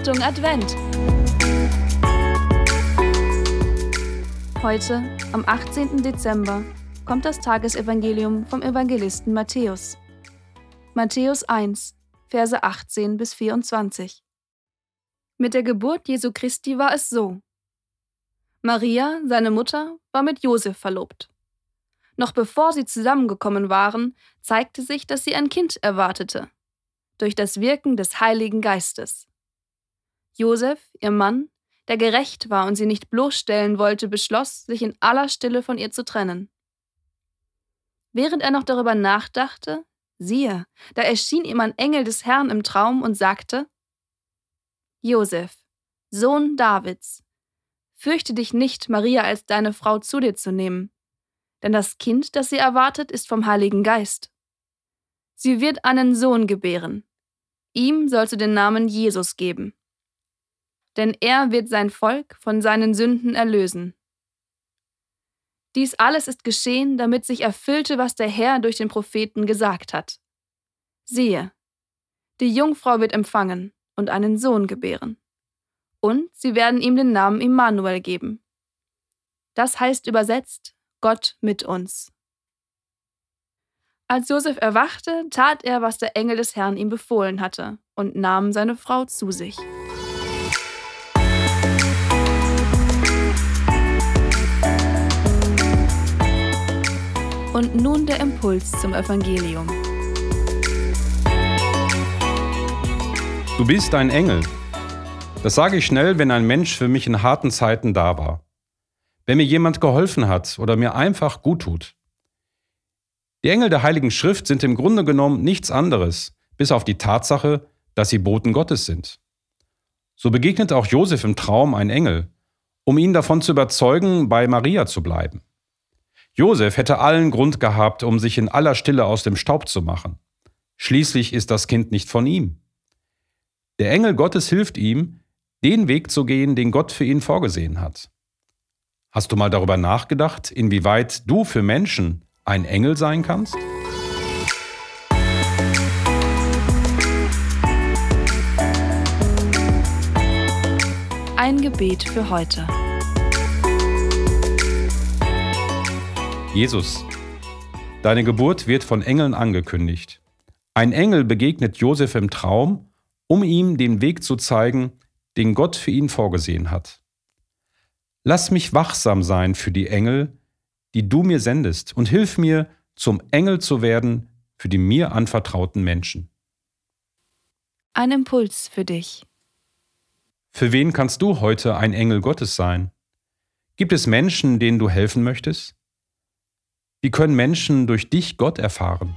Achtung Advent! Heute, am 18. Dezember, kommt das Tagesevangelium vom Evangelisten Matthäus. Matthäus 1, Verse 18 bis 24. Mit der Geburt Jesu Christi war es so. Maria, seine Mutter, war mit Josef verlobt. Noch bevor sie zusammengekommen waren, zeigte sich, dass sie ein Kind erwartete, durch das Wirken des Heiligen Geistes. Josef, ihr Mann, der gerecht war und sie nicht bloßstellen wollte, beschloss, sich in aller Stille von ihr zu trennen. Während er noch darüber nachdachte, siehe, da erschien ihm ein Engel des Herrn im Traum und sagte, Josef, Sohn Davids, fürchte dich nicht, Maria als deine Frau zu dir zu nehmen, denn das Kind, das sie erwartet, ist vom Heiligen Geist. Sie wird einen Sohn gebären. Ihm sollst du den Namen Jesus geben. Denn er wird sein Volk von seinen Sünden erlösen. Dies alles ist geschehen, damit sich erfüllte, was der Herr durch den Propheten gesagt hat. Siehe, die Jungfrau wird empfangen und einen Sohn gebären. Und sie werden ihm den Namen Immanuel geben. Das heißt übersetzt Gott mit uns. Als Josef erwachte, tat er, was der Engel des Herrn ihm befohlen hatte, und nahm seine Frau zu sich. Und nun der Impuls zum Evangelium. Du bist ein Engel. Das sage ich schnell, wenn ein Mensch für mich in harten Zeiten da war wenn mir jemand geholfen hat oder mir einfach gut tut. Die Engel der Heiligen Schrift sind im Grunde genommen nichts anderes, bis auf die Tatsache, dass sie Boten Gottes sind. So begegnet auch Josef im Traum ein Engel, um ihn davon zu überzeugen, bei Maria zu bleiben. Josef hätte allen Grund gehabt, um sich in aller Stille aus dem Staub zu machen. Schließlich ist das Kind nicht von ihm. Der Engel Gottes hilft ihm, den Weg zu gehen, den Gott für ihn vorgesehen hat. Hast du mal darüber nachgedacht, inwieweit du für Menschen ein Engel sein kannst? Ein Gebet für heute. Jesus, deine Geburt wird von Engeln angekündigt. Ein Engel begegnet Josef im Traum, um ihm den Weg zu zeigen, den Gott für ihn vorgesehen hat. Lass mich wachsam sein für die Engel, die du mir sendest, und hilf mir, zum Engel zu werden für die mir anvertrauten Menschen. Ein Impuls für dich. Für wen kannst du heute ein Engel Gottes sein? Gibt es Menschen, denen du helfen möchtest? Wie können Menschen durch dich Gott erfahren?